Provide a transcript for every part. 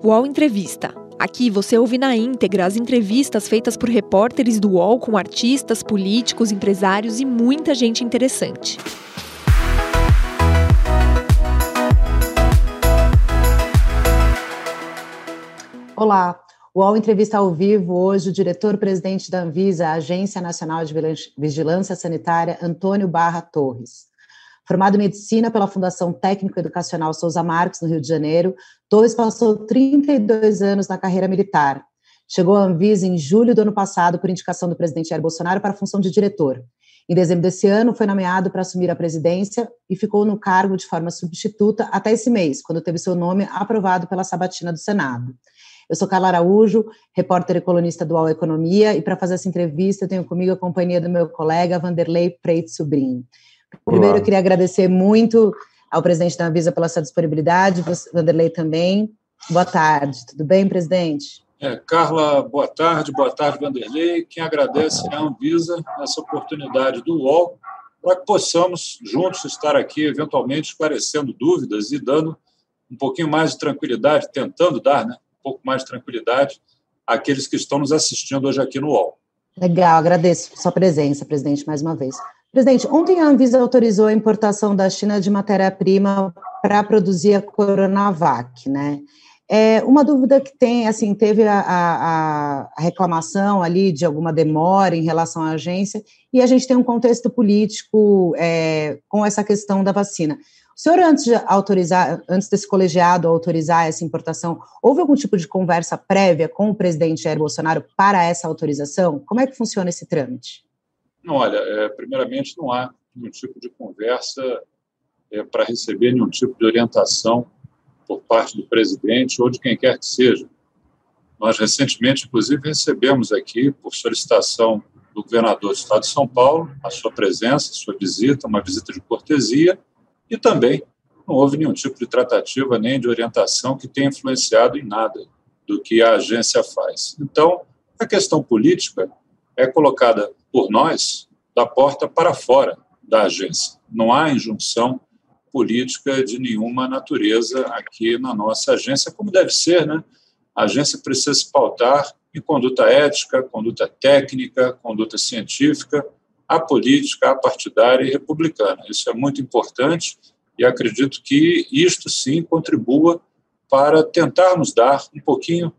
UOL Entrevista. Aqui você ouve na íntegra as entrevistas feitas por repórteres do UOL com artistas, políticos, empresários e muita gente interessante. Olá, o UOL entrevista ao vivo hoje o diretor-presidente da Anvisa, Agência Nacional de Vigilância Sanitária, Antônio Barra Torres. Formado em medicina pela Fundação Técnico Educacional Souza Marques, no Rio de Janeiro, Torres passou 32 anos na carreira militar. Chegou à Anvisa em julho do ano passado por indicação do presidente Jair Bolsonaro para a função de diretor. Em dezembro desse ano, foi nomeado para assumir a presidência e ficou no cargo de forma substituta até esse mês, quando teve seu nome aprovado pela sabatina do Senado. Eu sou Carla Araújo, repórter e colunista do UOL Economia, e para fazer essa entrevista eu tenho comigo a companhia do meu colega Vanderlei Preito Sobrinho. Primeiro, Olá. eu queria agradecer muito ao presidente da Anvisa pela sua disponibilidade, Vanderlei também. Boa tarde, tudo bem, presidente? É, Carla, boa tarde, boa tarde, Vanderlei. Quem agradece é a Anvisa essa oportunidade do UOL para que possamos juntos estar aqui, eventualmente esclarecendo dúvidas e dando um pouquinho mais de tranquilidade, tentando dar, né, pouco mais de tranquilidade àqueles que estão nos assistindo hoje aqui no UOL. Legal, agradeço sua presença, presidente, mais uma vez. Presidente, ontem a Anvisa autorizou a importação da China de matéria-prima para produzir a Coronavac, né? É, uma dúvida que tem, assim, teve a, a, a, reclamação ali de alguma demora em relação à agência, e a gente tem um contexto político é, com essa questão da vacina. O senhor, antes de autorizar, antes desse colegiado autorizar essa importação, houve algum tipo de conversa prévia com o presidente Jair Bolsonaro para essa autorização? Como é que funciona esse trâmite? Não, olha, é, primeiramente não há nenhum tipo de conversa é, para receber nenhum tipo de orientação por parte do presidente ou de quem quer que seja. Nós recentemente, inclusive, recebemos aqui, por solicitação do governador do Estado de São Paulo, a sua presença, a sua visita, uma visita de cortesia, e também não houve nenhum tipo de tratativa nem de orientação que tenha influenciado em nada do que a agência faz. Então, a questão política é colocada por nós da porta para fora da agência. Não há injunção política de nenhuma natureza aqui na nossa agência, como deve ser, né? A agência precisa se pautar em conduta ética, conduta técnica, conduta científica, a política, a partidária e republicana. Isso é muito importante e acredito que isto sim contribua para tentarmos dar um pouquinho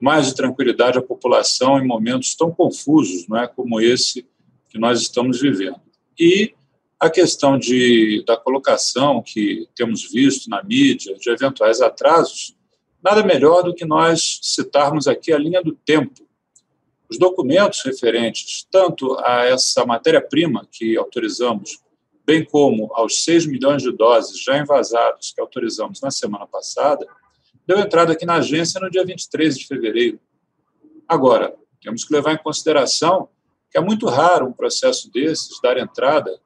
mais de tranquilidade à população em momentos tão confusos, não é, como esse que nós estamos vivendo. E a questão de, da colocação que temos visto na mídia de eventuais atrasos, nada melhor do que nós citarmos aqui a linha do tempo os documentos referentes tanto a essa matéria-prima que autorizamos, bem como aos 6 milhões de doses já envasados que autorizamos na semana passada, deu entrada aqui na agência no dia 23 de fevereiro. Agora, temos que levar em consideração que é muito raro um processo desses dar entrada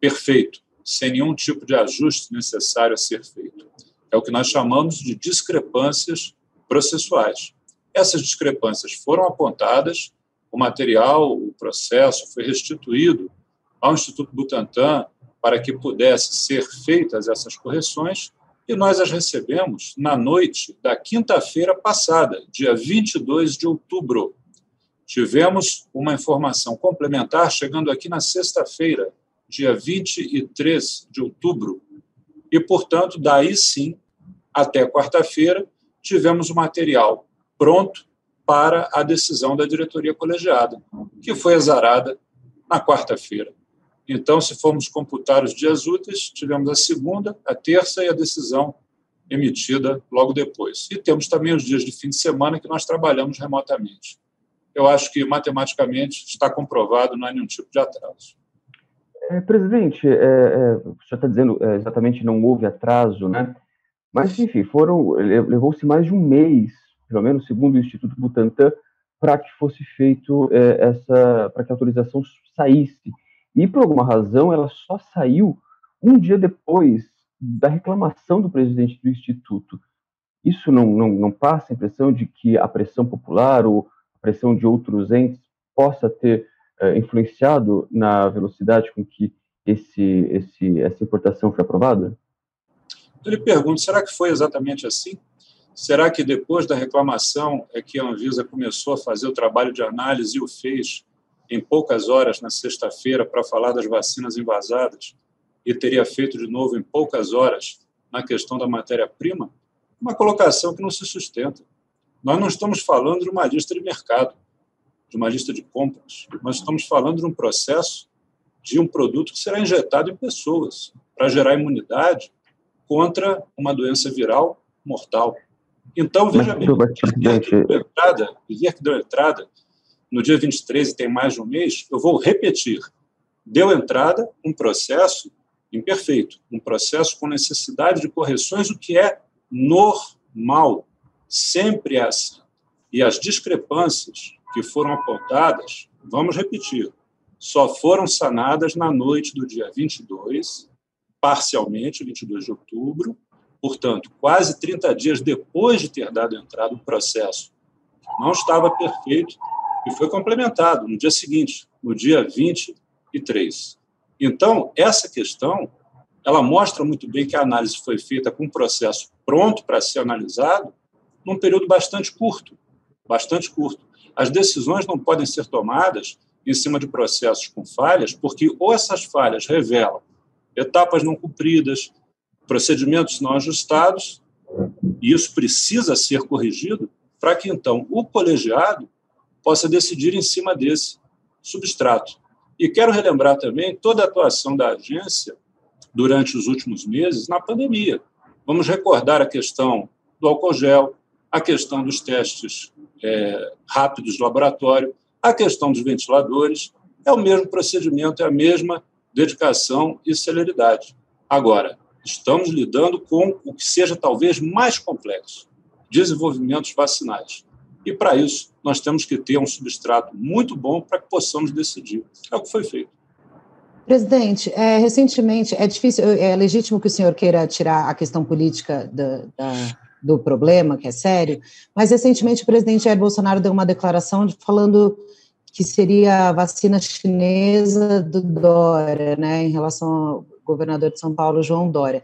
perfeito, sem nenhum tipo de ajuste necessário a ser feito. É o que nós chamamos de discrepâncias processuais. Essas discrepâncias foram apontadas, o material, o processo foi restituído ao Instituto Butantan para que pudesse ser feitas essas correções e nós as recebemos na noite da quinta-feira passada, dia 22 de outubro. Tivemos uma informação complementar chegando aqui na sexta-feira, dia 23 de outubro, e, portanto, daí sim, até quarta-feira, tivemos o material pronto para a decisão da diretoria colegiada, que foi exarada na quarta-feira. Então, se formos computar os dias úteis, tivemos a segunda, a terça e a decisão emitida logo depois. E temos também os dias de fim de semana que nós trabalhamos remotamente. Eu acho que, matematicamente, está comprovado, não há nenhum tipo de atraso. É, presidente, é, é, você está dizendo é, exatamente não houve atraso, né? Mas, enfim, foram levou-se mais de um mês pelo menos segundo o Instituto Butantan, para que fosse feito é, essa, para que a autorização saísse. E por alguma razão ela só saiu um dia depois da reclamação do presidente do Instituto. Isso não, não, não passa a impressão de que a pressão popular ou a pressão de outros entes possa ter é, influenciado na velocidade com que esse, esse, essa importação foi aprovada? Eu lhe pergunto, será que foi exatamente assim? Será que depois da reclamação é que a Anvisa começou a fazer o trabalho de análise e o fez em poucas horas na sexta-feira para falar das vacinas invasadas e teria feito de novo em poucas horas na questão da matéria-prima? Uma colocação que não se sustenta. Nós não estamos falando de uma lista de mercado, de uma lista de compras, nós estamos falando de um processo de um produto que será injetado em pessoas para gerar imunidade contra uma doença viral mortal. Então, veja bem, dizer que deu entrada, dizer que deu entrada no dia 23 e tem mais de um mês, eu vou repetir. Deu entrada um processo imperfeito, um processo com necessidade de correções, o que é normal, sempre é assim. E as discrepâncias que foram apontadas, vamos repetir, só foram sanadas na noite do dia 22, parcialmente, 22 de outubro, portanto, quase 30 dias depois de ter dado entrada no processo, não estava perfeito e foi complementado no dia seguinte, no dia 23. Então, essa questão, ela mostra muito bem que a análise foi feita com um processo pronto para ser analisado num período bastante curto, bastante curto. As decisões não podem ser tomadas em cima de processos com falhas, porque ou essas falhas revelam etapas não cumpridas, procedimentos não ajustados, e isso precisa ser corrigido para que então o colegiado possa decidir em cima desse substrato. E quero relembrar também toda a atuação da agência durante os últimos meses na pandemia. Vamos recordar a questão do álcool gel, a questão dos testes é, rápidos do laboratório, a questão dos ventiladores. É o mesmo procedimento, é a mesma dedicação e celeridade. Agora, estamos lidando com o que seja talvez mais complexo: desenvolvimentos vacinais. E para isso, nós temos que ter um substrato muito bom para que possamos decidir. É o que foi feito. Presidente, é, recentemente, é difícil, é legítimo que o senhor queira tirar a questão política da, da, do problema, que é sério, mas recentemente o presidente Jair Bolsonaro deu uma declaração de, falando que seria a vacina chinesa do Dória, né, em relação ao governador de São Paulo, João Dória.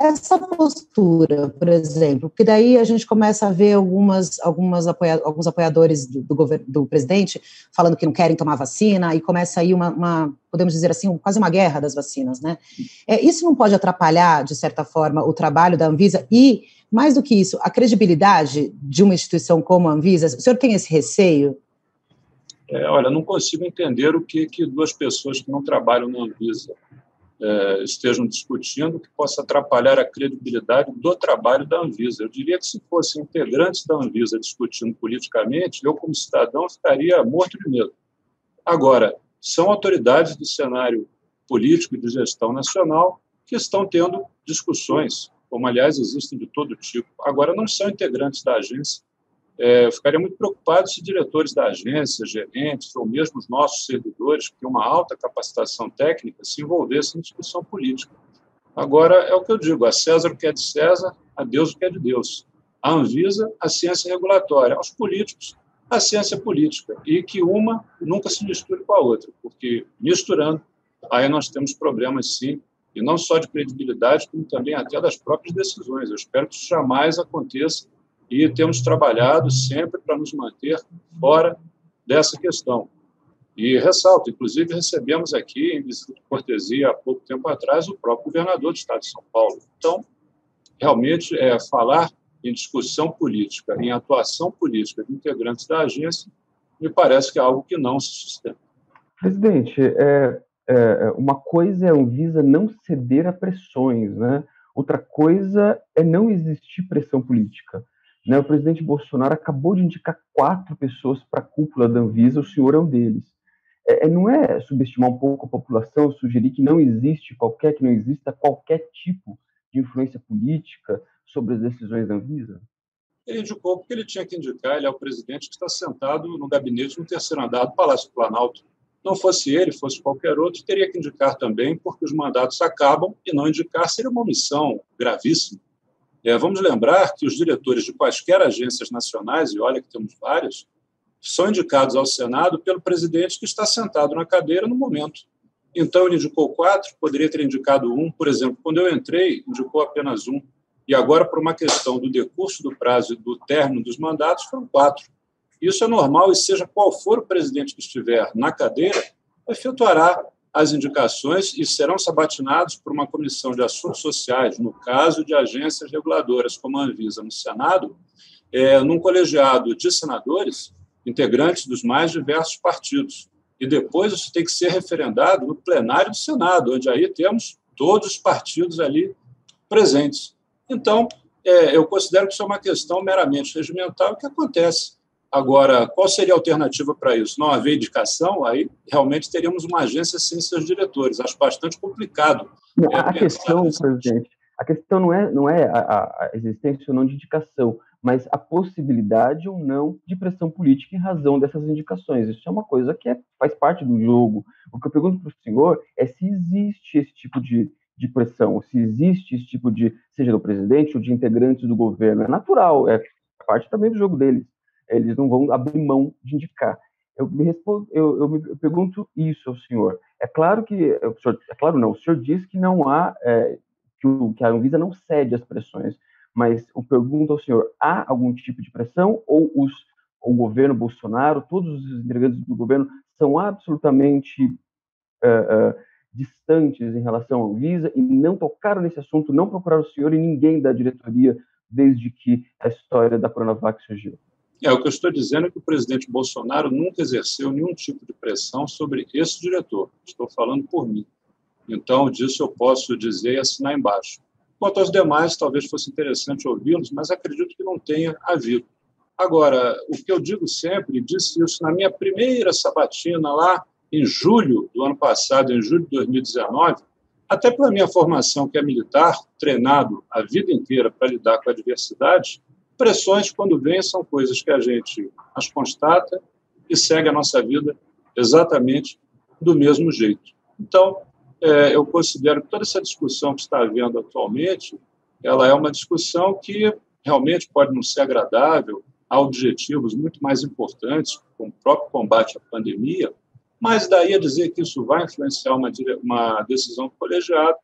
Essa postura, por exemplo, porque daí a gente começa a ver algumas, algumas apoia, alguns apoiadores do, do, governo, do presidente falando que não querem tomar vacina, e começa aí uma, uma podemos dizer assim, quase uma guerra das vacinas, né? É, isso não pode atrapalhar, de certa forma, o trabalho da Anvisa e, mais do que isso, a credibilidade de uma instituição como a Anvisa? O senhor tem esse receio? É, olha, não consigo entender o que, que duas pessoas que não trabalham na Anvisa estejam discutindo que possa atrapalhar a credibilidade do trabalho da Anvisa. Eu diria que se fossem integrantes da Anvisa discutindo politicamente, eu, como cidadão, ficaria morto de medo. Agora, são autoridades do cenário político e de gestão nacional que estão tendo discussões, como, aliás, existem de todo tipo. Agora, não são integrantes da agência é, eu ficaria muito preocupado se diretores da agência, gerentes ou mesmo os nossos servidores, que têm uma alta capacitação técnica, se envolvessem em discussão política. Agora, é o que eu digo: a César o que é de César, a Deus o que é de Deus. A Anvisa, a ciência regulatória. Aos políticos, a ciência política. E que uma nunca se misture com a outra, porque misturando, aí nós temos problemas, sim, e não só de credibilidade, como também até das próprias decisões. Eu espero que isso jamais aconteça e temos trabalhado sempre para nos manter fora dessa questão. E ressalto, inclusive recebemos aqui, em visita de cortesia, há pouco tempo atrás, o próprio governador do Estado de São Paulo. Então, realmente, é, falar em discussão política, em atuação política de integrantes da agência, me parece que é algo que não se sustenta. Presidente, é, é, uma coisa é a Anvisa não ceder a pressões, né? outra coisa é não existir pressão política. Né, o presidente Bolsonaro acabou de indicar quatro pessoas para a cúpula da Anvisa, o senhor é um deles. É, é, não é subestimar um pouco a população, sugerir que não existe qualquer, que não exista qualquer tipo de influência política sobre as decisões da Anvisa? Ele indicou porque ele tinha que indicar, ele é o presidente que está sentado no gabinete no terceiro andar do Palácio do Planalto. Não fosse ele, fosse qualquer outro, teria que indicar também, porque os mandatos acabam e não indicar seria uma omissão gravíssima. É, vamos lembrar que os diretores de quaisquer agências nacionais, e olha que temos vários, são indicados ao Senado pelo presidente que está sentado na cadeira no momento. Então, ele indicou quatro, poderia ter indicado um. Por exemplo, quando eu entrei, indicou apenas um. e agora, por uma questão do decurso do prazo e do término dos mandatos, foram quatro. Isso é normal e, seja qual for o presidente que estiver na cadeira, efetuará as indicações e serão sabatinados por uma comissão de assuntos sociais, no caso de agências reguladoras como a Anvisa no Senado, é, num colegiado de senadores, integrantes dos mais diversos partidos. E depois isso tem que ser referendado no plenário do Senado, onde aí temos todos os partidos ali presentes. Então, é, eu considero que isso é uma questão meramente regimental que acontece. Agora, qual seria a alternativa para isso? Não haver indicação, aí realmente teríamos uma agência sem seus diretores. Acho bastante complicado. É, a questão, presidente, a questão não é, não é a, a existência ou não de indicação, mas a possibilidade ou não de pressão política em razão dessas indicações. Isso é uma coisa que é, faz parte do jogo. O que eu pergunto para o senhor é se existe esse tipo de, de pressão, se existe esse tipo de, seja do presidente ou de integrantes do governo. É natural, é parte também do jogo deles. Eles não vão abrir mão de indicar. Eu me, respondo, eu, eu me pergunto isso ao senhor. É claro que, o senhor, é claro não, o senhor diz que não há, é, que, o, que a Anvisa não cede às pressões, mas eu pergunto ao senhor, há algum tipo de pressão ou os, o governo Bolsonaro, todos os integrantes do governo são absolutamente uh, uh, distantes em relação à Anvisa e não tocaram nesse assunto, não procuraram o senhor e ninguém da diretoria desde que a história da Coronavac surgiu. É, o que eu estou dizendo é que o presidente Bolsonaro nunca exerceu nenhum tipo de pressão sobre esse diretor. Estou falando por mim. Então, disso eu posso dizer e assinar embaixo. Quanto aos demais, talvez fosse interessante ouvi-los, mas acredito que não tenha havido. Agora, o que eu digo sempre, disse isso na minha primeira sabatina lá em julho do ano passado, em julho de 2019, até pela minha formação, que é militar, treinado a vida inteira para lidar com a diversidade, pressões, quando vêm, são coisas que a gente as constata e segue a nossa vida exatamente do mesmo jeito. Então, é, eu considero que toda essa discussão que está havendo atualmente, ela é uma discussão que realmente pode não ser agradável, há objetivos muito mais importantes, como o próprio combate à pandemia, mas daí a dizer que isso vai influenciar uma, uma decisão colegiada,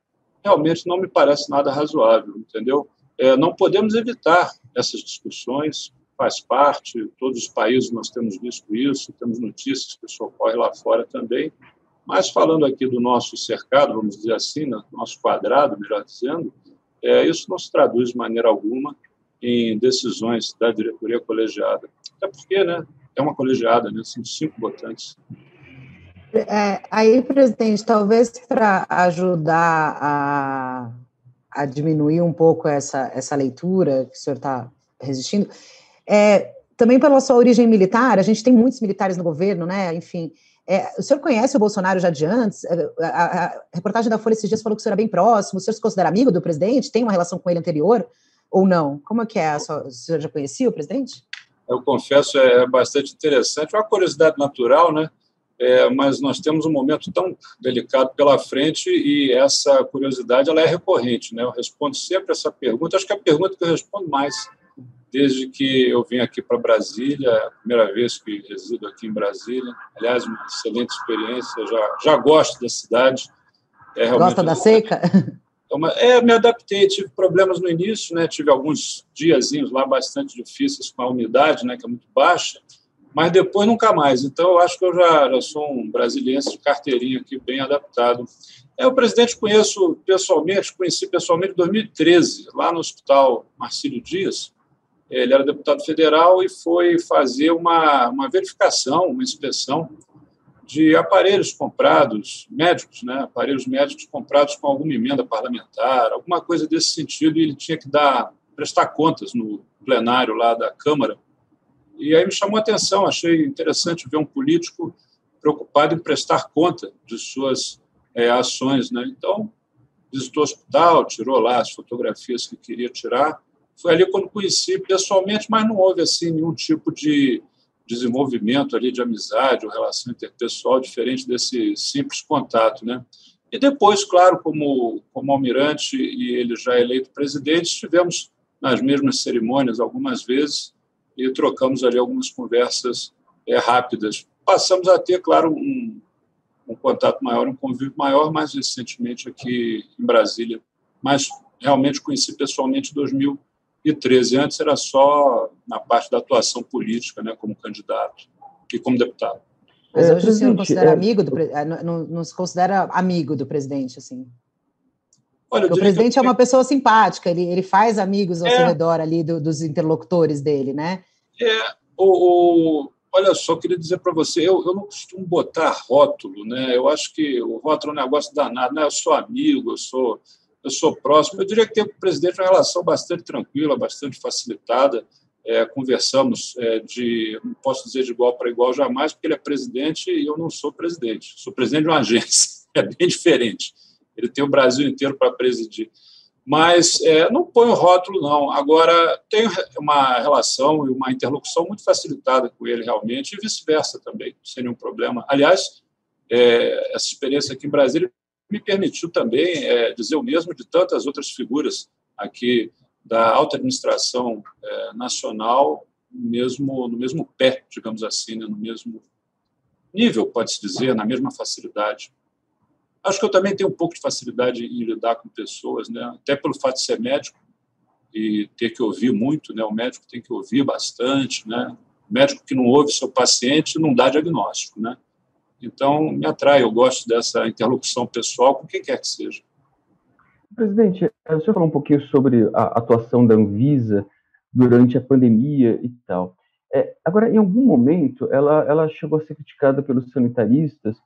realmente não me parece nada razoável, entendeu? É, não podemos evitar essas discussões, faz parte, todos os países nós temos visto isso, temos notícias que isso ocorre lá fora também, mas falando aqui do nosso cercado, vamos dizer assim, no nosso quadrado, melhor dizendo, é, isso não se traduz de maneira alguma em decisões da diretoria colegiada. Até porque né, é uma colegiada, né, são cinco votantes. É, aí, presidente, talvez para ajudar a, a, diminuir um pouco essa, essa leitura que o senhor está resistindo, é, também pela sua origem militar, a gente tem muitos militares no governo, né? Enfim, é, o senhor conhece o Bolsonaro já de antes? É, a, a, a, reportagem da Folha esses dias falou que o senhor era bem próximo. O senhor se considera amigo do presidente? Tem uma relação com ele anterior ou não? Como é que é? Sua, o senhor já conhecia o presidente? Eu confesso, é bastante interessante. Uma curiosidade natural, né? É, mas nós temos um momento tão delicado pela frente e essa curiosidade ela é recorrente. Né? Eu respondo sempre essa pergunta, acho que é a pergunta que eu respondo mais desde que eu vim aqui para Brasília, a primeira vez que resido aqui em Brasília. Aliás, uma excelente experiência, já, já gosto da cidade. É Gosta da seca? É, é, me adaptei, tive problemas no início, né? tive alguns diazinhos lá bastante difíceis com a umidade, né? que é muito baixa, mas depois nunca mais. Então, eu acho que eu já, já sou um brasileiro de carteirinha aqui, bem adaptado. É, o presidente conheço pessoalmente, conheci pessoalmente em 2013, lá no Hospital Marcílio Dias. Ele era deputado federal e foi fazer uma, uma verificação, uma inspeção de aparelhos comprados, médicos, né? aparelhos médicos comprados com alguma emenda parlamentar, alguma coisa desse sentido, e ele tinha que dar prestar contas no plenário lá da Câmara e aí me chamou a atenção, achei interessante ver um político preocupado em prestar conta de suas é, ações. Né? Então, visitou o hospital, tirou lá as fotografias que queria tirar. Foi ali quando conheci pessoalmente, mas não houve assim nenhum tipo de desenvolvimento ali de amizade ou relação interpessoal diferente desse simples contato, né? E depois, claro, como como almirante e ele já eleito presidente, estivemos nas mesmas cerimônias algumas vezes e trocamos ali algumas conversas é, rápidas. Passamos a ter, claro, um, um contato maior, um convívio maior, mais recentemente aqui em Brasília. Mas realmente conheci pessoalmente em 2013. Antes era só na parte da atuação política, né, como candidato e como deputado. Mas hoje o senhor considera é... amigo do é, não, não se considera amigo do presidente, assim? Olha, o presidente eu... é uma pessoa simpática, ele, ele faz amigos ao é... seu redor ali do, dos interlocutores dele, né? É, o, o olha só, queria dizer para você, eu, eu não costumo botar rótulo, né? Eu acho que o rótulo é um negócio danado, né? Eu sou amigo, eu sou, eu sou próximo. Eu diria que tem com o presidente uma relação bastante tranquila, bastante facilitada. É, conversamos é, de, não posso dizer de igual para igual jamais, porque ele é presidente e eu não sou presidente. Sou presidente de uma agência, é bem diferente. Ele tem o Brasil inteiro para presidir. Mas é, não põe o rótulo, não. Agora, tem uma relação e uma interlocução muito facilitada com ele, realmente, e vice-versa também, sem nenhum problema. Aliás, é, essa experiência aqui em Brasília me permitiu também é, dizer o mesmo de tantas outras figuras aqui da alta administração é, nacional, mesmo no mesmo pé, digamos assim, né, no mesmo nível, pode-se dizer, na mesma facilidade. Acho que eu também tenho um pouco de facilidade em lidar com pessoas, né? até pelo fato de ser médico e ter que ouvir muito, né? o médico tem que ouvir bastante, né? o médico que não ouve seu paciente não dá diagnóstico. Né? Então, me atrai, eu gosto dessa interlocução pessoal com quem quer que seja. Presidente, eh, o senhor falou um pouquinho sobre a atuação da Anvisa durante a pandemia e tal. É, agora, em algum momento, ela, ela chegou a ser criticada pelos sanitaristas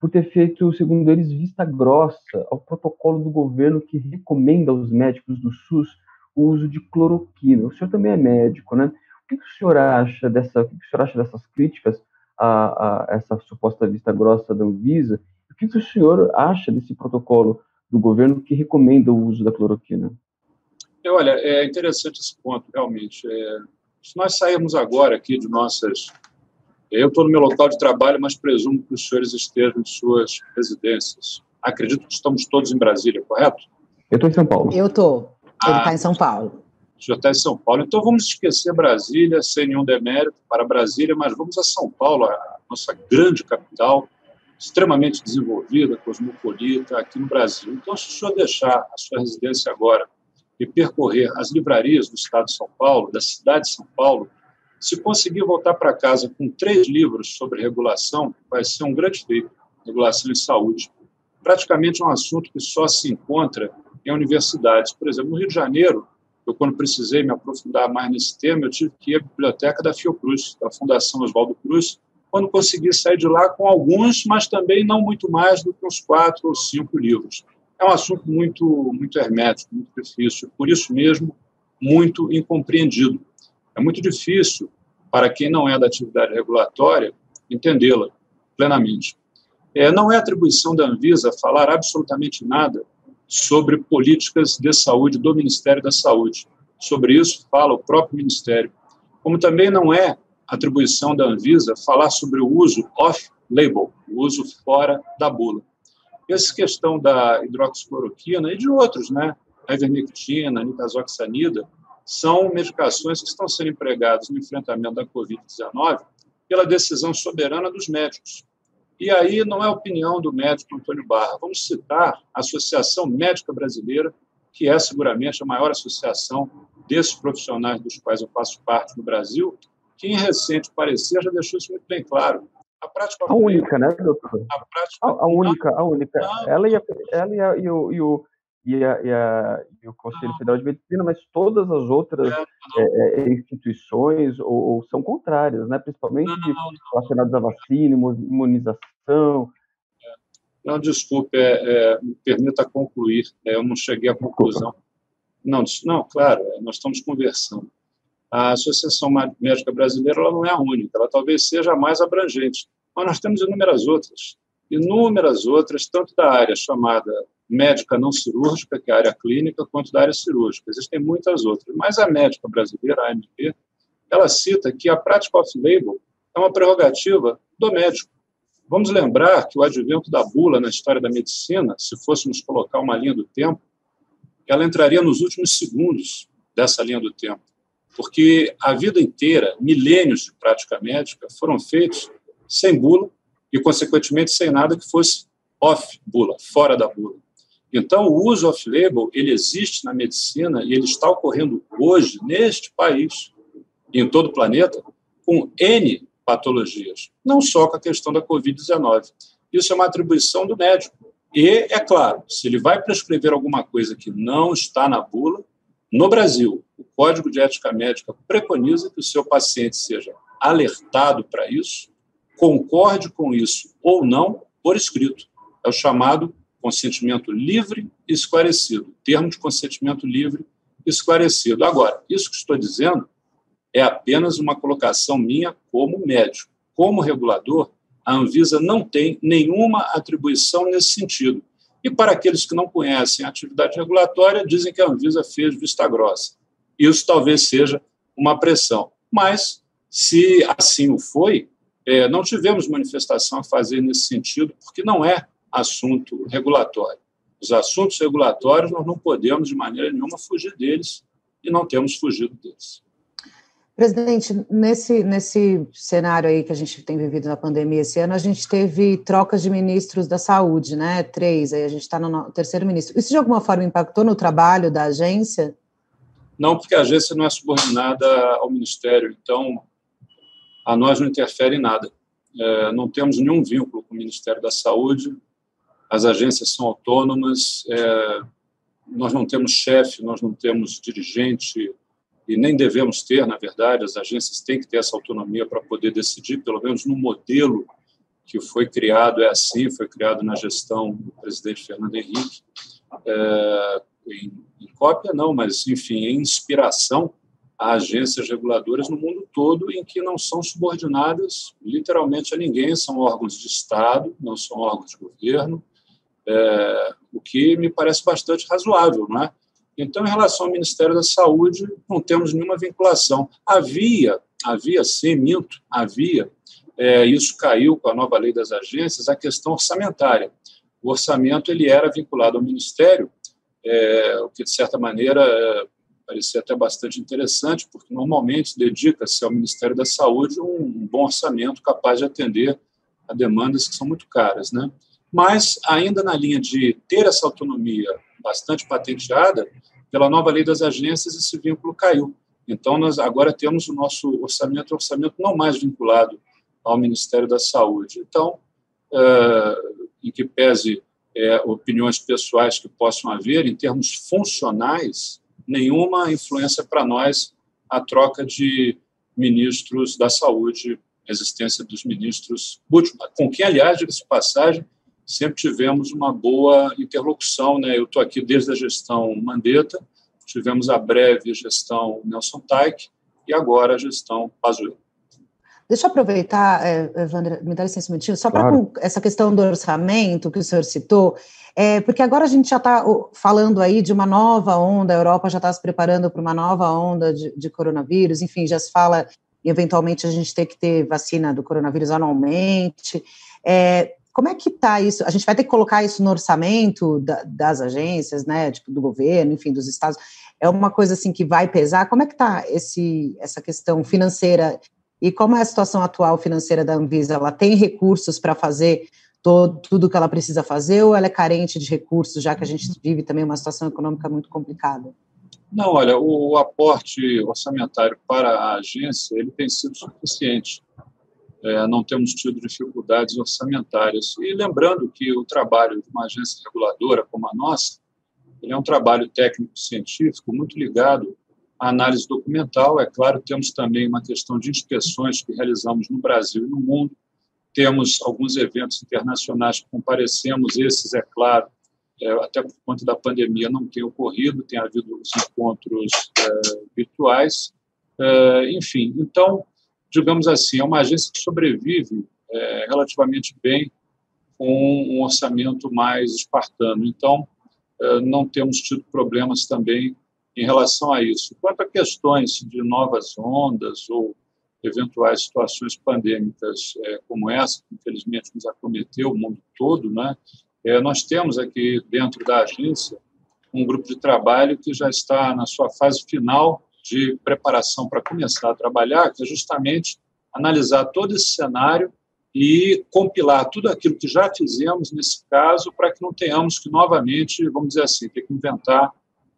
por ter feito, segundo eles, vista grossa ao protocolo do governo que recomenda aos médicos do SUS o uso de cloroquina. O senhor também é médico, né? O que, o senhor acha dessa, o que, o senhor acha dessas críticas a, a essa suposta vista grossa da Anvisa? O que, o senhor acha desse protocolo do governo que recomenda o uso da cloroquina? Olha, é interessante esse ponto, realmente. É, se nós sairmos agora aqui de nossas eu estou no meu local de trabalho, mas presumo que os senhores estejam em suas residências. Acredito que estamos todos em Brasília, correto? Eu estou em São Paulo. Eu estou. Ele está ah, em São Paulo. Já está em São Paulo. Então vamos esquecer Brasília, sem nenhum demérito para Brasília, mas vamos a São Paulo, a nossa grande capital, extremamente desenvolvida, cosmopolita, aqui no Brasil. Então, se o senhor deixar a sua residência agora e percorrer as livrarias do estado de São Paulo, da cidade de São Paulo, se conseguir voltar para casa com três livros sobre regulação, vai ser um grande feito regulação em saúde. Praticamente um assunto que só se encontra em universidades. Por exemplo, no Rio de Janeiro, eu, quando precisei me aprofundar mais nesse tema, eu tive que ir à biblioteca da Fiocruz, da Fundação Oswaldo Cruz, quando consegui sair de lá com alguns, mas também não muito mais do que uns quatro ou cinco livros. É um assunto muito, muito hermético, muito difícil, por isso mesmo, muito incompreendido. É muito difícil para quem não é da atividade regulatória entendê-la plenamente. É, não é atribuição da Anvisa falar absolutamente nada sobre políticas de saúde do Ministério da Saúde. Sobre isso fala o próprio Ministério. Como também não é atribuição da Anvisa falar sobre o uso off-label, o uso fora da bula. Essa questão da hidroxicloroquina e de outros, né? A ivermectina, a nitazoxanida, são medicações que estão sendo empregadas no enfrentamento da Covid-19 pela decisão soberana dos médicos. E aí não é opinião do médico Antônio Barra. Vamos citar a Associação Médica Brasileira, que é seguramente a maior associação desses profissionais dos quais eu faço parte no Brasil, que em recente parecer já deixou isso muito bem claro. A prática a única, né, doutor? A, prática, a, a única, a única. Não, ela e, a, ela e, a, e, o, e o e, a, e, a, e o Conselho Federal de Medicina, mas todas as outras é, é, instituições ou, ou, são contrárias, né? principalmente relacionadas à vacina, imunização. Não, desculpe, é, é, me permita concluir, é, eu não cheguei à conclusão. Não, não, claro, é, nós estamos conversando. A Associação Médica Brasileira ela não é a única, ela talvez seja a mais abrangente, mas nós temos inúmeras outras, inúmeras outras, tanto da área chamada médica não cirúrgica, que é a área clínica, quanto da área cirúrgica. Existem muitas outras. Mas a médica brasileira, a AMP, ela cita que a prática off-label é uma prerrogativa do médico. Vamos lembrar que o advento da bula na história da medicina, se fôssemos colocar uma linha do tempo, ela entraria nos últimos segundos dessa linha do tempo, porque a vida inteira, milênios de prática médica foram feitos sem bula e, consequentemente, sem nada que fosse off-bula, fora da bula. Então, o uso off-label, ele existe na medicina e ele está ocorrendo hoje, neste país, e em todo o planeta, com N patologias, não só com a questão da Covid-19. Isso é uma atribuição do médico. E, é claro, se ele vai prescrever alguma coisa que não está na bula, no Brasil, o Código de Ética Médica preconiza que o seu paciente seja alertado para isso, concorde com isso ou não, por escrito. É o chamado consentimento livre e esclarecido, termo de consentimento livre e esclarecido. Agora, isso que estou dizendo é apenas uma colocação minha como médico. Como regulador, a Anvisa não tem nenhuma atribuição nesse sentido. E para aqueles que não conhecem a atividade regulatória, dizem que a Anvisa fez vista grossa. Isso talvez seja uma pressão. Mas, se assim o foi, é, não tivemos manifestação a fazer nesse sentido, porque não é assunto regulatório. Os assuntos regulatórios, nós não podemos, de maneira nenhuma, fugir deles e não temos fugido deles. Presidente, nesse, nesse cenário aí que a gente tem vivido na pandemia esse ano, a gente teve trocas de ministros da saúde, né? Três, aí a gente está no terceiro ministro. Isso de alguma forma impactou no trabalho da agência? Não, porque a agência não é subordinada ao ministério, então a nós não interfere em nada. É, não temos nenhum vínculo com o Ministério da Saúde, as agências são autônomas, é, nós não temos chefe, nós não temos dirigente e nem devemos ter, na verdade, as agências têm que ter essa autonomia para poder decidir, pelo menos no modelo que foi criado, é assim, foi criado na gestão do presidente Fernando Henrique, é, em, em, cópia não, mas, enfim, em inspiração a agências reguladoras no mundo todo em que não são subordinadas literalmente a ninguém, são órgãos de Estado, não são órgãos de governo, é, o que me parece bastante razoável, não é? Então, em relação ao Ministério da Saúde, não temos nenhuma vinculação. Havia, havia sim, minto, havia, é, isso caiu com a nova lei das agências, a questão orçamentária. O orçamento ele era vinculado ao Ministério, é, o que, de certa maneira, é, parecia até bastante interessante, porque normalmente dedica-se ao Ministério da Saúde um, um bom orçamento capaz de atender a demandas que são muito caras. Né? Mas, ainda na linha de ter essa autonomia bastante patenteada, pela nova lei das agências, esse vínculo caiu. Então, nós agora temos o nosso orçamento, orçamento não mais vinculado ao Ministério da Saúde. Então, é, em que pese é, opiniões pessoais que possam haver, em termos funcionais, nenhuma influência para nós a troca de ministros da saúde, a existência dos ministros, com quem, aliás, diga-se passagem, sempre tivemos uma boa interlocução. Né? Eu estou aqui desde a gestão Mandetta, tivemos a breve gestão Nelson Taik e agora a gestão Pazuello. Deixa eu aproveitar, é, Evandro, me dá licença um minutinho, só claro. para essa questão do orçamento que o senhor citou, é, porque agora a gente já está falando aí de uma nova onda, a Europa já está se preparando para uma nova onda de, de, coronavírus, enfim, já se fala eventualmente a gente ter que ter vacina do coronavírus anualmente. É, como é que está isso? A gente vai ter que colocar isso no orçamento da, das agências, né, tipo, do governo, enfim, dos estados. É uma coisa assim que vai pesar. Como é que está essa questão financeira e como é a situação atual financeira da Anvisa? Ela tem recursos para fazer todo, tudo que ela precisa fazer ou ela é carente de recursos, já que a gente vive também uma situação econômica muito complicada? Não, olha, o aporte orçamentário para a agência ele tem sido suficiente é, não temos tido dificuldades orçamentárias. E lembrando que o trabalho de uma agência reguladora como a nossa, ele é um trabalho técnico-científico muito ligado à análise documental. É claro, temos também uma questão de inspeções que realizamos no Brasil e no mundo. Temos alguns eventos internacionais que comparecemos, esses, é claro, é, até por conta da pandemia, não tem ocorrido, tem havido os encontros é, virtuais. É, enfim, então, digamos assim, é uma agência que sobrevive é, relativamente bem com um orçamento mais espartano. Então, é, não temos tido problemas também em relação a isso. Quanto a questões de novas ondas ou eventuais situações pandêmicas é, como essa, que infelizmente nos acometeu o mundo todo, né? É, nós temos aqui dentro da agência um grupo de trabalho que já está na sua fase final de preparação para começar a trabalhar, que é justamente analisar todo esse cenário e compilar tudo aquilo que já fizemos nesse caso para que não tenhamos que novamente, vamos dizer assim, ter que inventar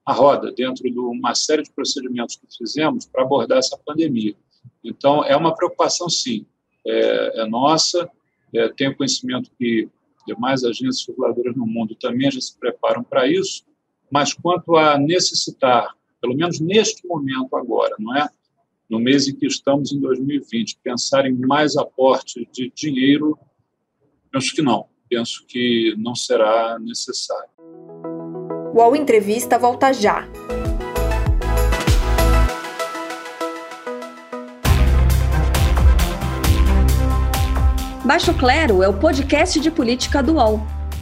a roda dentro de uma série de procedimentos que fizemos para abordar essa pandemia. Então, é uma preocupação, sim, é, é nossa. É, tenho conhecimento que demais agências reguladoras no mundo também já se preparam para isso, mas quanto a necessitar, pelo menos neste momento agora, não é? no mês em que estamos em 2020, pensar em mais aporte de dinheiro, penso que não. Penso que não será necessário. O UOL Entrevista volta já. Baixo Clero é o podcast de política do UOL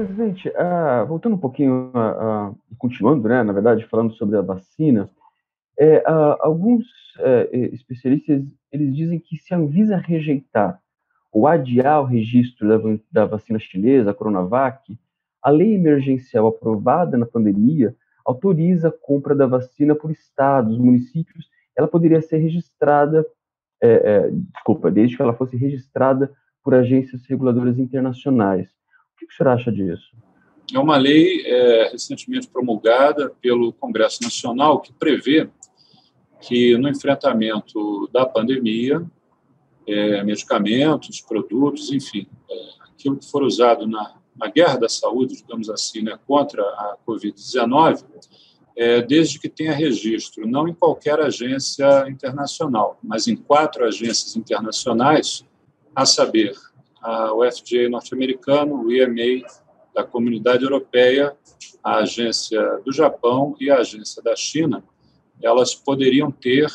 Presidente, uh, voltando um pouquinho, uh, uh, continuando, né, na verdade, falando sobre a vacina, é, alguns é, especialistas eles dizem que se a Anvisa rejeitar ou adiar o registro da, da vacina chinesa, a Coronavac, a lei emergencial aprovada na pandemia autoriza a compra da vacina por estados, municípios. Ela poderia ser registrada, é, é, desculpa, desde que ela fosse registrada por agências reguladoras internacionais que, que acha disso? É uma lei é, recentemente promulgada pelo Congresso Nacional que prevê que no enfrentamento da pandemia, é, medicamentos, produtos, enfim, é, aquilo que for usado na, na guerra da saúde, digamos assim, né, contra a Covid-19, é, desde que tenha registro, não em qualquer agência internacional, mas em quatro agências internacionais, a saber, a, o FDA norte-americano, o EMA da Comunidade Europeia, a agência do Japão e a agência da China, elas poderiam ter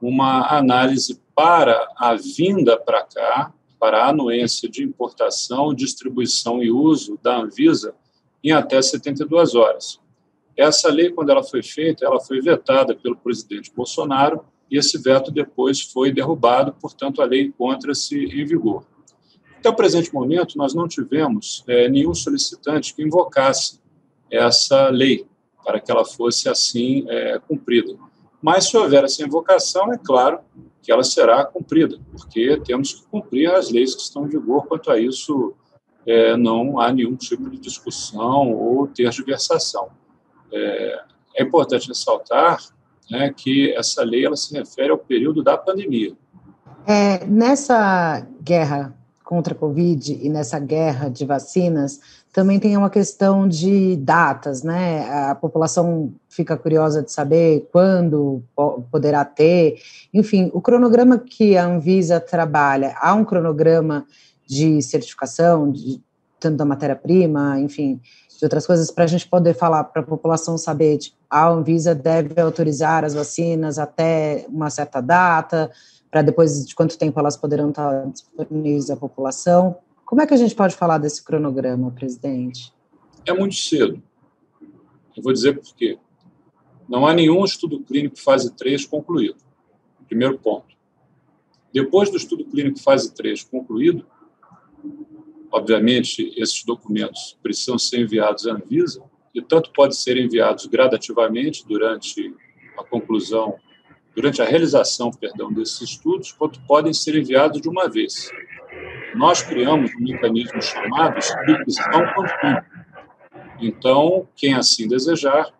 uma análise para a vinda para cá, para a anuência de importação, distribuição e uso da Anvisa em até 72 horas. Essa lei, quando ela foi feita, ela foi vetada pelo presidente Bolsonaro e esse veto depois foi derrubado, portanto, a lei encontra-se em vigor. Até o presente momento, nós não tivemos é, nenhum solicitante que invocasse essa lei para que ela fosse assim é, cumprida. Mas se houver essa invocação, é claro que ela será cumprida, porque temos que cumprir as leis que estão em vigor. Quanto a isso, é, não há nenhum tipo de discussão ou tergiversação. É, é importante ressaltar né, que essa lei ela se refere ao período da pandemia. É, nessa guerra contra a Covid e nessa guerra de vacinas, também tem uma questão de datas, né? A população fica curiosa de saber quando poderá ter. Enfim, o cronograma que a Anvisa trabalha, há um cronograma de certificação, de, tanto da matéria-prima, enfim, de outras coisas, para a gente poder falar para a população saber, tipo, a Anvisa deve autorizar as vacinas até uma certa data, para depois de quanto tempo elas poderão estar disponíveis à população. Como é que a gente pode falar desse cronograma, presidente? É muito cedo. Eu vou dizer por quê. Não há nenhum estudo clínico fase 3 concluído. Primeiro ponto. Depois do estudo clínico fase 3 concluído, obviamente, esses documentos precisam ser enviados à Anvisa, e tanto podem ser enviados gradativamente durante a conclusão durante a realização, perdão, desses estudos, quanto podem ser enviados de uma vez. Nós criamos um mecanismo chamado subscrição contínua. Então, quem assim desejar,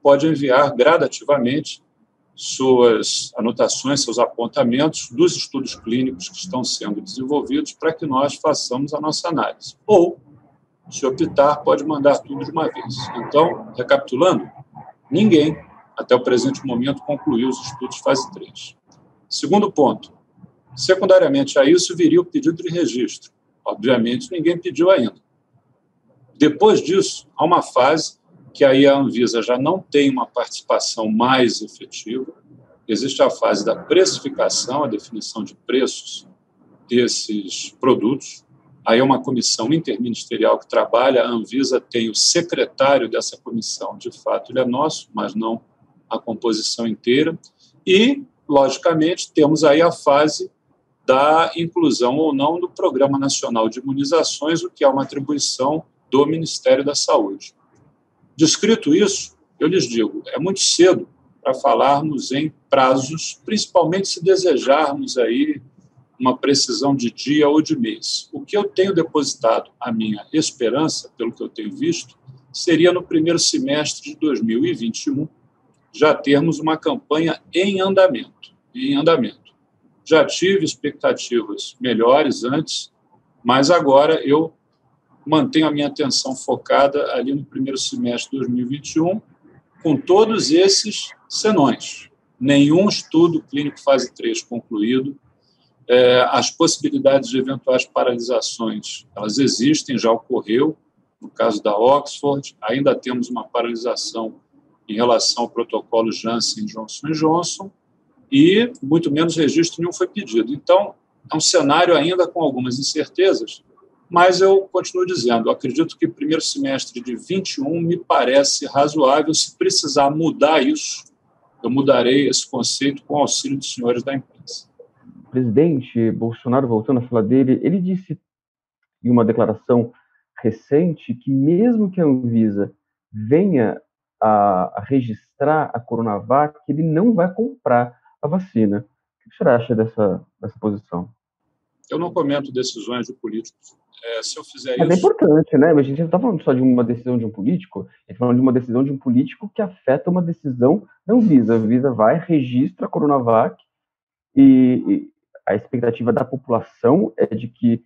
pode enviar gradativamente suas anotações, seus apontamentos dos estudos clínicos que estão sendo desenvolvidos para que nós façamos a nossa análise. Ou, se optar, pode mandar tudo de uma vez. Então, recapitulando, ninguém até o presente momento, concluiu os estudos fase 3. Segundo ponto, secundariamente a isso viria o pedido de registro. Obviamente, ninguém pediu ainda. Depois disso, há uma fase que aí a Anvisa já não tem uma participação mais efetiva. Existe a fase da precificação, a definição de preços desses produtos. Aí é uma comissão interministerial que trabalha, a Anvisa tem o secretário dessa comissão, de fato ele é nosso, mas não a composição inteira. E, logicamente, temos aí a fase da inclusão ou não no Programa Nacional de Imunizações, o que é uma atribuição do Ministério da Saúde. Descrito isso, eu lhes digo, é muito cedo para falarmos em prazos, principalmente se desejarmos aí uma precisão de dia ou de mês. O que eu tenho depositado a minha esperança, pelo que eu tenho visto, seria no primeiro semestre de 2021 já termos uma campanha em andamento, em andamento. Já tive expectativas melhores antes, mas agora eu mantenho a minha atenção focada ali no primeiro semestre de 2021 com todos esses senões. Nenhum estudo clínico fase 3 concluído, é, as possibilidades de eventuais paralisações, elas existem, já ocorreu, no caso da Oxford, ainda temos uma paralisação em relação ao protocolo Janssen Johnson Johnson, e muito menos registro nenhum foi pedido. Então, é um cenário ainda com algumas incertezas, mas eu continuo dizendo, acredito que primeiro semestre de 21 me parece razoável. Se precisar mudar isso, eu mudarei esse conceito com auxílio dos senhores da imprensa presidente Bolsonaro, voltando a falar dele, ele disse em uma declaração recente que mesmo que a Anvisa venha a, a registrar a Coronavac, ele não vai comprar a vacina. O que você acha dessa, dessa posição? Eu não comento decisões de políticos. É, se eu fizer Mas é isso... é importante, né? A gente não está falando só de uma decisão de um político, a gente está falando de uma decisão de um político que afeta uma decisão da Anvisa. A Anvisa vai, registra a Coronavac e, a expectativa da população é de que,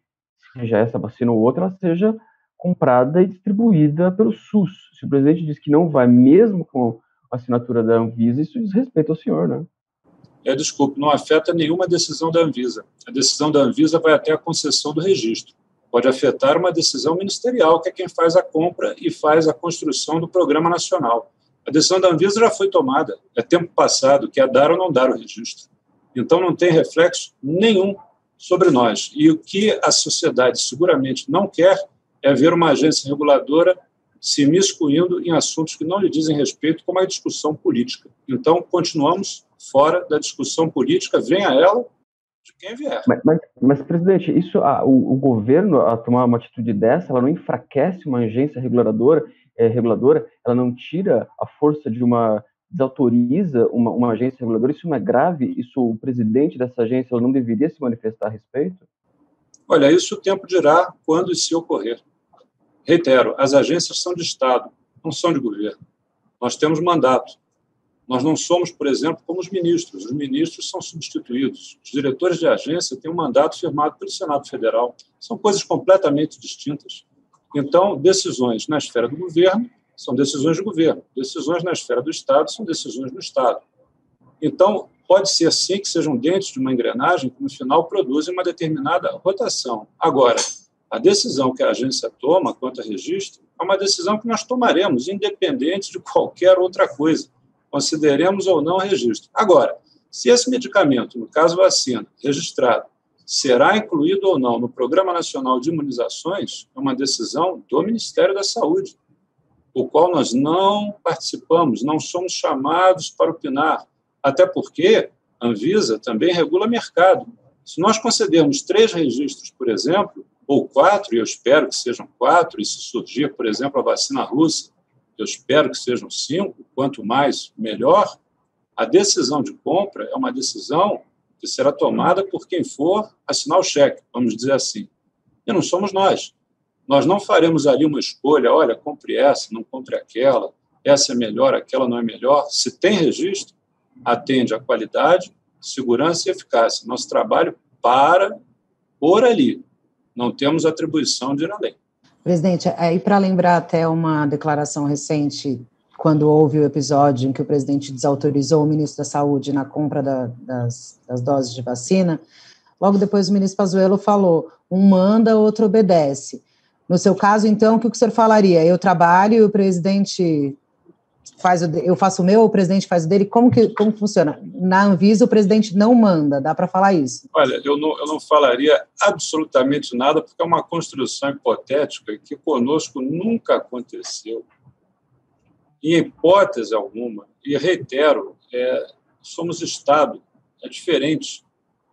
seja essa vacina ou outra, ela seja comprada e distribuída pelo SUS. Se o presidente diz que não vai, mesmo com a assinatura da Anvisa, isso diz respeito ao senhor, né? É, desculpe, não afeta nenhuma decisão da Anvisa. A decisão da Anvisa vai até a concessão do registro. Pode afetar uma decisão ministerial, que é quem faz a compra e faz a construção do programa nacional. A decisão da Anvisa já foi tomada, é tempo passado, que é dar ou não dar o registro. Então, não tem reflexo nenhum sobre nós. E o que a sociedade seguramente não quer é ver uma agência reguladora se miscuindo em assuntos que não lhe dizem respeito, como a discussão política. Então, continuamos fora da discussão política, venha ela de quem vier. Mas, mas, mas presidente, isso, a, o, o, governo, a tomar uma atitude dessa, ela não enfraquece uma agência reguladora, é, reguladora, ela não tira a força de uma desautoriza uma, uma agência reguladora, isso não é grave? Isso o presidente dessa agência não deveria se manifestar a respeito? Olha, isso o tempo dirá quando e se ocorrer. Reitero, as agências são de Estado, não são de governo. Nós temos mandato. Nós não somos, por exemplo, como os ministros. Os ministros são substituídos. Os diretores de agência têm um mandato firmado pelo Senado Federal. São coisas completamente distintas. Então, decisões na esfera do governo são decisões de governo. Decisões na esfera do Estado são decisões do Estado. Então, pode ser sim que sejam dentes de uma engrenagem que, no final, produzem uma determinada rotação. Agora, a decisão que a agência toma quanto a registro é uma decisão que nós tomaremos, independente de qualquer outra coisa. Consideremos ou não registro. Agora, se esse medicamento, no caso vacina, registrado, será incluído ou não no Programa Nacional de Imunizações, é uma decisão do Ministério da Saúde o qual nós não participamos, não somos chamados para opinar, até porque a Anvisa também regula mercado. Se nós concedermos três registros, por exemplo, ou quatro, e eu espero que sejam quatro, e se surgir, por exemplo, a vacina russa, eu espero que sejam cinco, quanto mais, melhor, a decisão de compra é uma decisão que será tomada por quem for assinar o cheque, vamos dizer assim. E não somos nós. Nós não faremos ali uma escolha, olha, compre essa, não compre aquela, essa é melhor, aquela não é melhor. Se tem registro, atende à qualidade, segurança e eficácia. Nosso trabalho para por ali. Não temos atribuição de ir além. Presidente, aí para lembrar até uma declaração recente, quando houve o episódio em que o presidente desautorizou o ministro da Saúde na compra da, das, das doses de vacina, logo depois o ministro Pazuello falou, um manda, outro obedece. No seu caso, então, o que o senhor falaria? Eu trabalho e o presidente faz o eu faço o meu, o presidente faz o dele? Como que como funciona? Na Anvisa o presidente não manda, dá para falar isso? Olha, eu não, eu não falaria absolutamente nada porque é uma construção hipotética que conosco nunca aconteceu. Em hipótese alguma, e reitero, é, somos Estado, é diferente,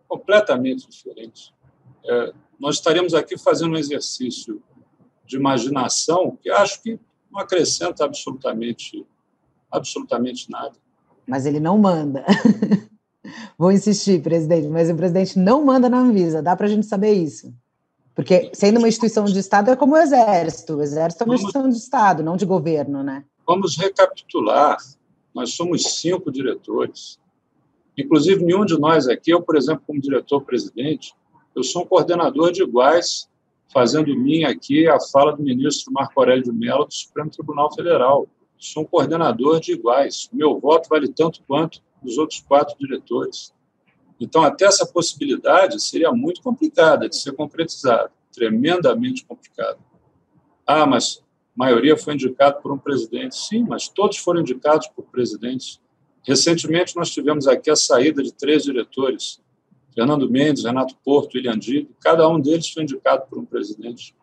completamente diferente. É, nós estaremos aqui fazendo um exercício de imaginação que acho que não acrescenta absolutamente, absolutamente nada. Mas ele não manda. Vou insistir, presidente, mas o presidente não manda na Anvisa, dá para a gente saber isso. Porque, sendo uma instituição de Estado, é como o Exército. O Exército é uma instituição de Estado, não de governo, né? Vamos recapitular. Nós somos cinco diretores. Inclusive, nenhum de nós aqui, eu, por exemplo, como diretor-presidente, eu sou um coordenador de iguais fazendo minha aqui a fala do ministro Marco Aurélio de Mello do Supremo Tribunal Federal. Sou um coordenador de iguais. O meu voto vale tanto quanto dos outros quatro diretores. Então, até essa possibilidade seria muito complicada de ser concretizada, tremendamente complicada. Ah, mas a maioria foi indicada por um presidente. Sim, mas todos foram indicados por presidentes. Recentemente, nós tivemos aqui a saída de três diretores Fernando Mendes, Renato Porto, William Digo, cada um deles foi indicado por um presidente.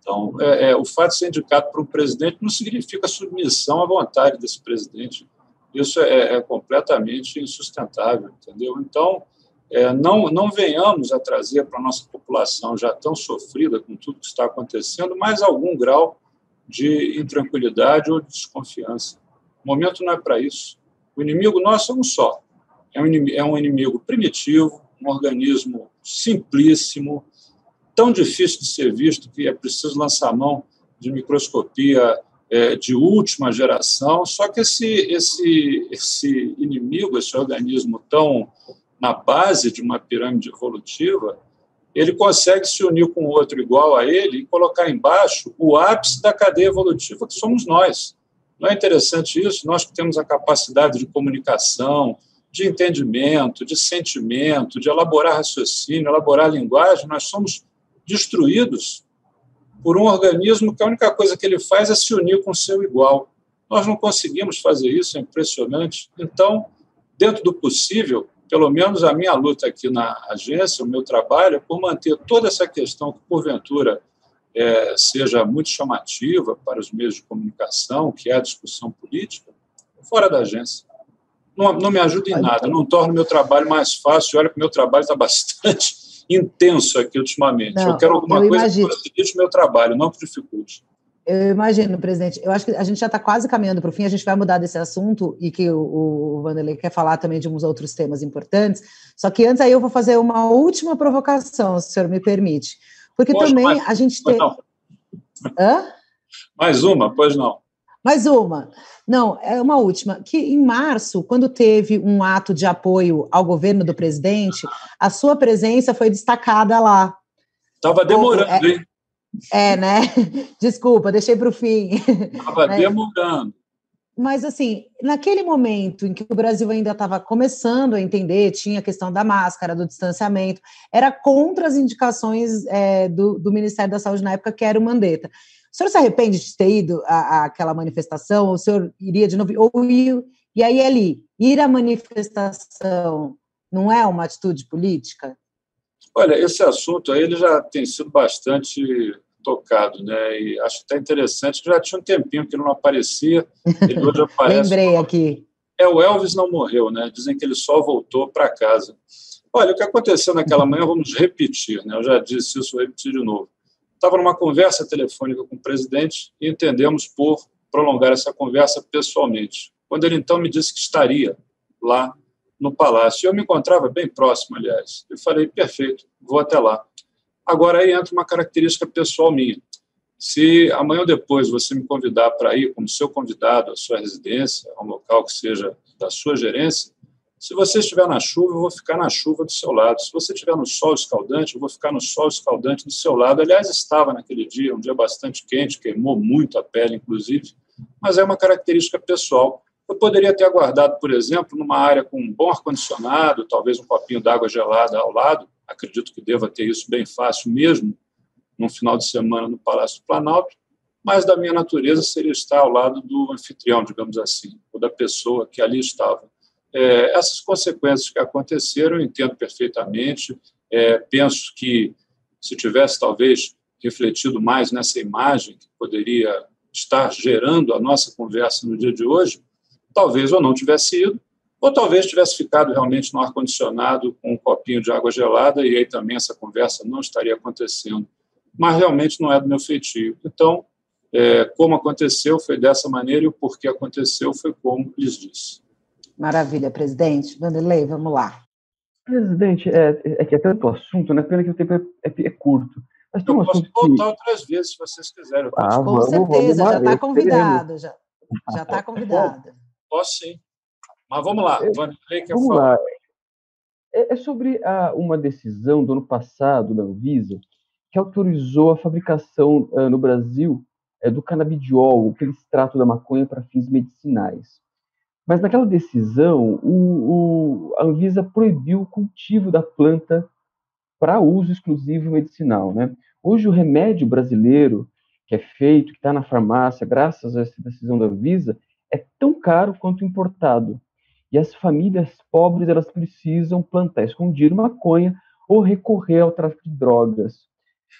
Então, é, é, o fato de ser indicado por um presidente não significa submissão à vontade desse presidente. Isso é, é completamente insustentável, entendeu? Então, é, não, não venhamos a trazer para a nossa população já tão sofrida com tudo que está acontecendo mais algum grau de intranquilidade ou de desconfiança. O momento não é para isso. O inimigo nosso é um só. É é um inimigo primitivo, um organismo simplíssimo, tão difícil de ser visto que é preciso lançar mão de microscopia é, de última geração. Só que esse, esse, esse inimigo, esse organismo tão na base de uma pirâmide evolutiva, ele consegue se unir com outro igual a ele e colocar embaixo o ápice da cadeia evolutiva que somos nós. Não é interessante isso? Nós que temos a capacidade de comunicação, de entendimento, de sentimento, de elaborar raciocínio, elaborar linguagem, nós somos destruídos por um organismo que a única coisa que ele faz é se unir com o seu igual. Nós não conseguimos fazer isso, é impressionante. Então, dentro do possível, pelo menos a minha luta aqui na agência, o meu trabalho, é por manter toda essa questão que, porventura, é, seja muito chamativa para os meios de comunicação, que é a discussão política, fora da agência não, não me ajuda em nada, não torna o meu trabalho mais fácil. Olha que o meu trabalho está bastante intenso aqui ultimamente. Não, eu quero alguma eu coisa imagino. que facilite o meu trabalho, não que dificulte. Eu imagino, presidente. Eu acho que a gente já está quase caminhando para o fim, a gente vai mudar desse assunto e que o, o Vanderlei quer falar também de uns outros temas importantes. Só que antes aí eu vou fazer uma última provocação, se o senhor me permite. Porque também mas, a gente tem. Hã? Mais uma, pois não. Mais uma. Não, é uma última. Que em março, quando teve um ato de apoio ao governo do presidente, a sua presença foi destacada lá. Estava demorando, é, hein? É, né? Desculpa, deixei para o fim. Estava demorando. Mas, assim, naquele momento em que o Brasil ainda estava começando a entender, tinha a questão da máscara, do distanciamento, era contra as indicações é, do, do Ministério da Saúde na época, que era o Mandetta. O senhor se arrepende de ter ido àquela manifestação? Ou o senhor iria de novo? Ou ir, e aí, ali, ir à manifestação não é uma atitude política? Olha, esse assunto aí ele já tem sido bastante tocado, né? E acho até interessante, já tinha um tempinho que ele não aparecia, ele hoje aparece. Lembrei aqui. É, o Elvis não morreu, né? Dizem que ele só voltou para casa. Olha, o que aconteceu naquela manhã, vamos repetir, né? Eu já disse isso, vou repetir de novo. Estava numa conversa telefônica com o presidente e entendemos por prolongar essa conversa pessoalmente. Quando ele então me disse que estaria lá no palácio, eu me encontrava bem próximo, aliás. Eu falei, perfeito, vou até lá. Agora aí entra uma característica pessoal minha. Se amanhã ou depois você me convidar para ir como seu convidado à sua residência, a um local que seja da sua gerência, se você estiver na chuva, eu vou ficar na chuva do seu lado. Se você estiver no sol escaldante, eu vou ficar no sol escaldante do seu lado. Aliás, estava naquele dia, um dia bastante quente, queimou muito a pele, inclusive, mas é uma característica pessoal. Eu poderia ter aguardado, por exemplo, numa área com um bom ar-condicionado, talvez um copinho d'água gelada ao lado. Acredito que deva ter isso bem fácil mesmo, num final de semana no Palácio do Planalto. mas da minha natureza seria estar ao lado do anfitrião, digamos assim, ou da pessoa que ali estava. É, essas consequências que aconteceram, eu entendo perfeitamente. É, penso que se tivesse talvez refletido mais nessa imagem que poderia estar gerando a nossa conversa no dia de hoje, talvez eu não tivesse ido, ou talvez tivesse ficado realmente no ar-condicionado com um copinho de água gelada e aí também essa conversa não estaria acontecendo. Mas realmente não é do meu feitio. Então, é, como aconteceu foi dessa maneira e o porquê aconteceu foi como lhes disse. Maravilha, presidente. Vanderlei, vamos lá. Presidente, é, é que é tanto assunto, né? Pena que o tempo é, é, é curto. Mas tem um eu posso voltar que... outras vezes, se vocês quiserem. Ah, Com vamos, certeza, vamos já está convidado. Já está convidado. Posso sim. Mas vamos lá, é, Vanderlei quer vamos falar. Lá. É, é sobre a, uma decisão do ano passado da Anvisa que autorizou a fabricação uh, no Brasil uh, do canabidiol, aquele extrato da maconha para fins medicinais. Mas naquela decisão, o, o, a Anvisa proibiu o cultivo da planta para uso exclusivo medicinal. Né? Hoje, o remédio brasileiro que é feito, que está na farmácia, graças a essa decisão da Anvisa, é tão caro quanto importado. E as famílias pobres elas precisam plantar escondido maconha ou recorrer ao tráfico de drogas.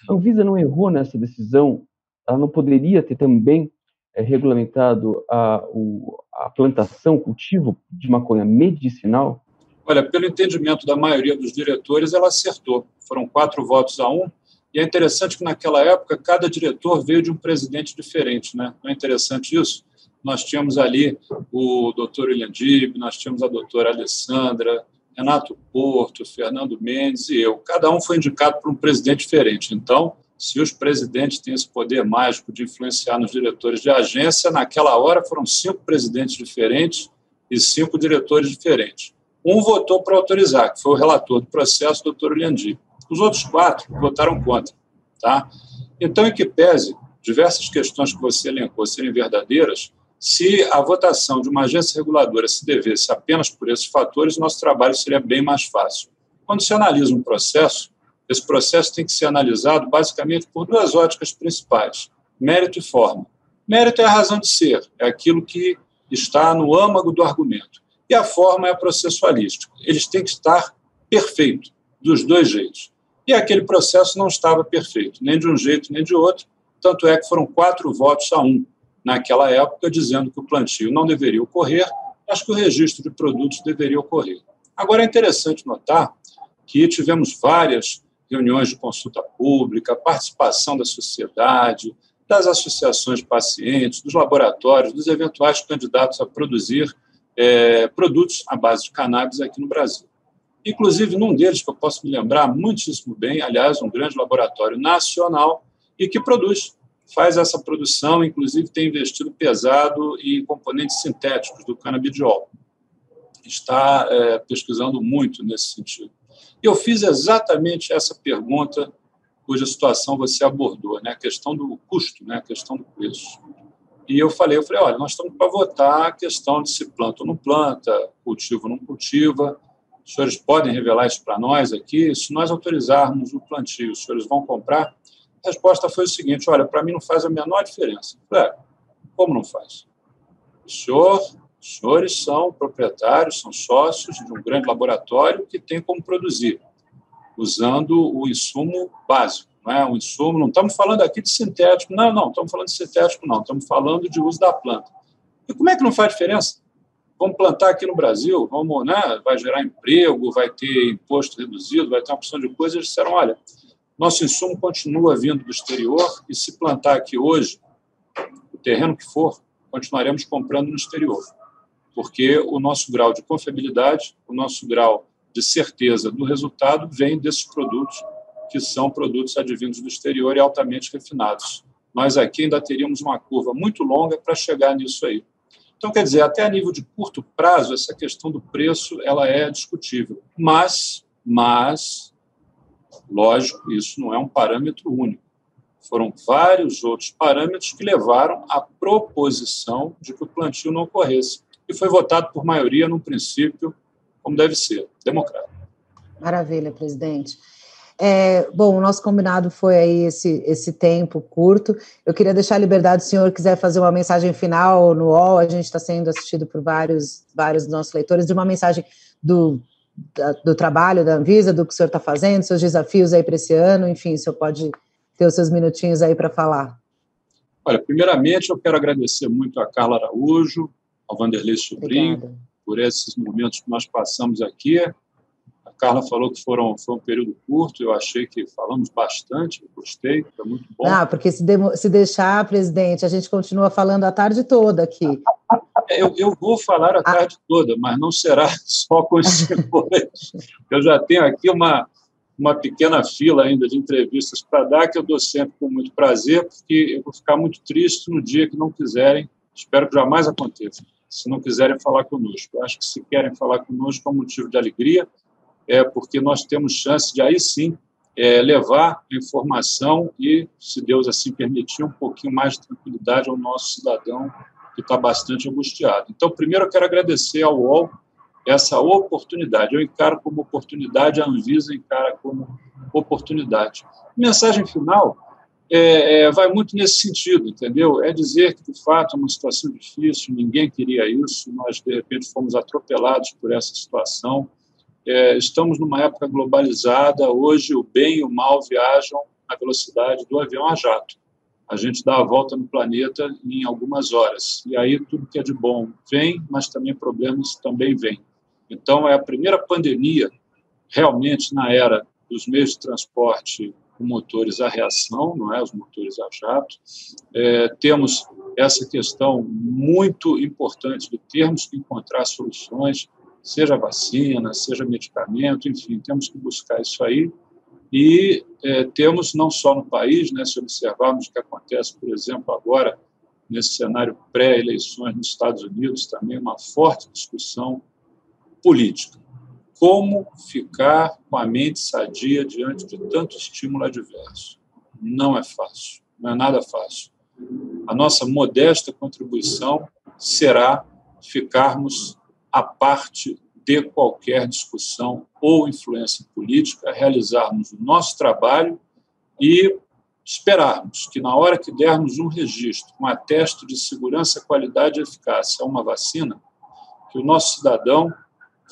A Anvisa não errou nessa decisão, ela não poderia ter também é, regulamentado a, o, a plantação, cultivo de maconha medicinal? Olha, pelo entendimento da maioria dos diretores, ela acertou. Foram quatro votos a um. E é interessante que naquela época cada diretor veio de um presidente diferente, né? Não é interessante isso? Nós tínhamos ali o doutor William Dib, nós tínhamos a doutora Alessandra, Renato Porto, Fernando Mendes e eu. Cada um foi indicado por um presidente diferente. Então, se os presidentes têm esse poder mágico de influenciar nos diretores de agência, naquela hora foram cinco presidentes diferentes e cinco diretores diferentes. Um votou para autorizar, que foi o relator do processo, doutor Liandi. Os outros quatro votaram contra. Tá? Então, em que pese diversas questões que você elencou serem verdadeiras, se a votação de uma agência reguladora se devesse apenas por esses fatores, nosso trabalho seria bem mais fácil. Quando se analisa um processo, esse processo tem que ser analisado basicamente por duas óticas principais: mérito e forma. Mérito é a razão de ser, é aquilo que está no âmago do argumento e a forma é processualística. Eles têm que estar perfeitos, dos dois jeitos. E aquele processo não estava perfeito, nem de um jeito nem de outro, tanto é que foram quatro votos a um naquela época, dizendo que o plantio não deveria ocorrer, mas que o registro de produtos deveria ocorrer. Agora é interessante notar que tivemos várias reuniões de consulta pública, participação da sociedade, das associações de pacientes, dos laboratórios, dos eventuais candidatos a produzir é, produtos à base de cannabis aqui no Brasil. Inclusive, num deles, que eu posso me lembrar muitíssimo bem, aliás, um grande laboratório nacional e que produz, faz essa produção, inclusive tem investido pesado em componentes sintéticos do canabidiol. Está é, pesquisando muito nesse sentido. E eu fiz exatamente essa pergunta cuja situação você abordou, né? a questão do custo, né? a questão do preço. E eu falei, eu falei, olha, nós estamos para votar a questão de se planta ou não planta, cultiva ou não cultiva. Os senhores podem revelar isso para nós aqui? Se nós autorizarmos o plantio, os senhores vão comprar? A resposta foi o seguinte, olha, para mim não faz a menor diferença. Falei, é, como não faz? O senhor, os senhores são proprietários, são sócios de um grande laboratório que tem como produzir, usando o insumo básico não é um insumo. Não estamos falando aqui de sintético, não, não, estamos falando de sintético, não, estamos falando de uso da planta. E como é que não faz diferença? Vamos plantar aqui no Brasil, vamos, né, vai gerar emprego, vai ter imposto reduzido, vai ter uma opção de coisas. Eles disseram: olha, nosso insumo continua vindo do exterior e se plantar aqui hoje, o terreno que for, continuaremos comprando no exterior, porque o nosso grau de confiabilidade, o nosso grau de certeza do resultado vem desses produtos que são produtos advindos do exterior e altamente refinados. Nós aqui ainda teríamos uma curva muito longa para chegar nisso aí. Então, quer dizer, até a nível de curto prazo, essa questão do preço ela é discutível. Mas, mas, lógico, isso não é um parâmetro único. Foram vários outros parâmetros que levaram à proposição de que o plantio não ocorresse. E foi votado por maioria, num princípio, como deve ser, democrático. Maravilha, presidente. é, bom, o nosso combinado foi aí esse, esse tempo curto. Eu queria deixar a liberdade, se o senhor quiser fazer uma mensagem final no UOL, a gente está sendo assistido por vários, vários dos nossos leitores, de uma mensagem do, da, do trabalho da Anvisa, do que o senhor está fazendo, seus desafios aí para esse ano, enfim, o senhor pode ter os seus minutinhos aí para falar. Olha, primeiramente eu quero agradecer muito a Carla Araújo, ao Vanderlei Sobrinho, Obrigada. por esses momentos que nós passamos aqui. A Carla falou que foram, foi um período curto, eu achei que falamos bastante, gostei, foi muito bom. Ah, porque se, de, se deixar, presidente, a gente continua falando a tarde toda aqui. É, eu, eu vou falar a ah. tarde toda, mas não será só com os senhores. Eu já tenho aqui uma, uma pequena fila ainda de entrevistas para dar, que eu dou sempre com muito prazer, porque eu vou ficar muito triste no dia que não quiserem, espero que jamais aconteça, se não quiserem falar conosco. Acho que se querem falar conosco é um motivo de alegria, é porque nós temos chance de aí sim é, levar informação e, se Deus assim permitir, um pouquinho mais de tranquilidade ao nosso cidadão que está bastante angustiado. Então, primeiro eu quero agradecer ao UOL essa oportunidade. Eu encaro como oportunidade, a Anvisa encara como oportunidade. Mensagem final é, é, vai muito nesse sentido, entendeu? É dizer que, de fato, é uma situação difícil, ninguém queria isso, nós, de repente, fomos atropelados por essa situação. É, estamos numa época globalizada, hoje o bem e o mal viajam na velocidade do avião a jato. A gente dá a volta no planeta em algumas horas. E aí tudo que é de bom vem, mas também problemas também vêm. Então, é a primeira pandemia realmente na era dos meios de transporte com motores a reação, não é, os motores a jato. É, temos essa questão muito importante de termos que encontrar soluções, seja vacina, seja medicamento, enfim, temos que buscar isso aí. E é, temos não só no país, né, se observarmos o que acontece, por exemplo, agora nesse cenário pré-eleições nos Estados Unidos, também uma forte discussão política. Como ficar com a mente sadia diante de tanto estímulo adverso? Não é fácil, não é nada fácil. A nossa modesta contribuição será ficarmos à parte de qualquer discussão ou influência política, realizarmos o nosso trabalho e esperarmos que, na hora que dermos um registro, um atesto de segurança, qualidade e eficácia a uma vacina, que o nosso cidadão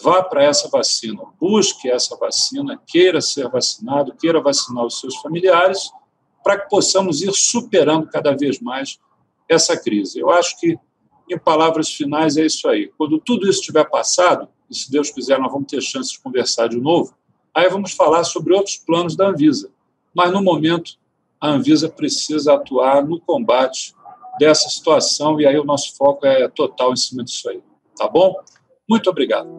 vá para essa vacina, busque essa vacina, queira ser vacinado, queira vacinar os seus familiares, para que possamos ir superando cada vez mais essa crise. Eu acho que, em palavras finais, é isso aí. Quando tudo isso estiver passado, e se Deus quiser, nós vamos ter chance de conversar de novo, aí vamos falar sobre outros planos da Anvisa. Mas, no momento, a Anvisa precisa atuar no combate dessa situação, e aí o nosso foco é total em cima disso aí. Tá bom? Muito obrigado.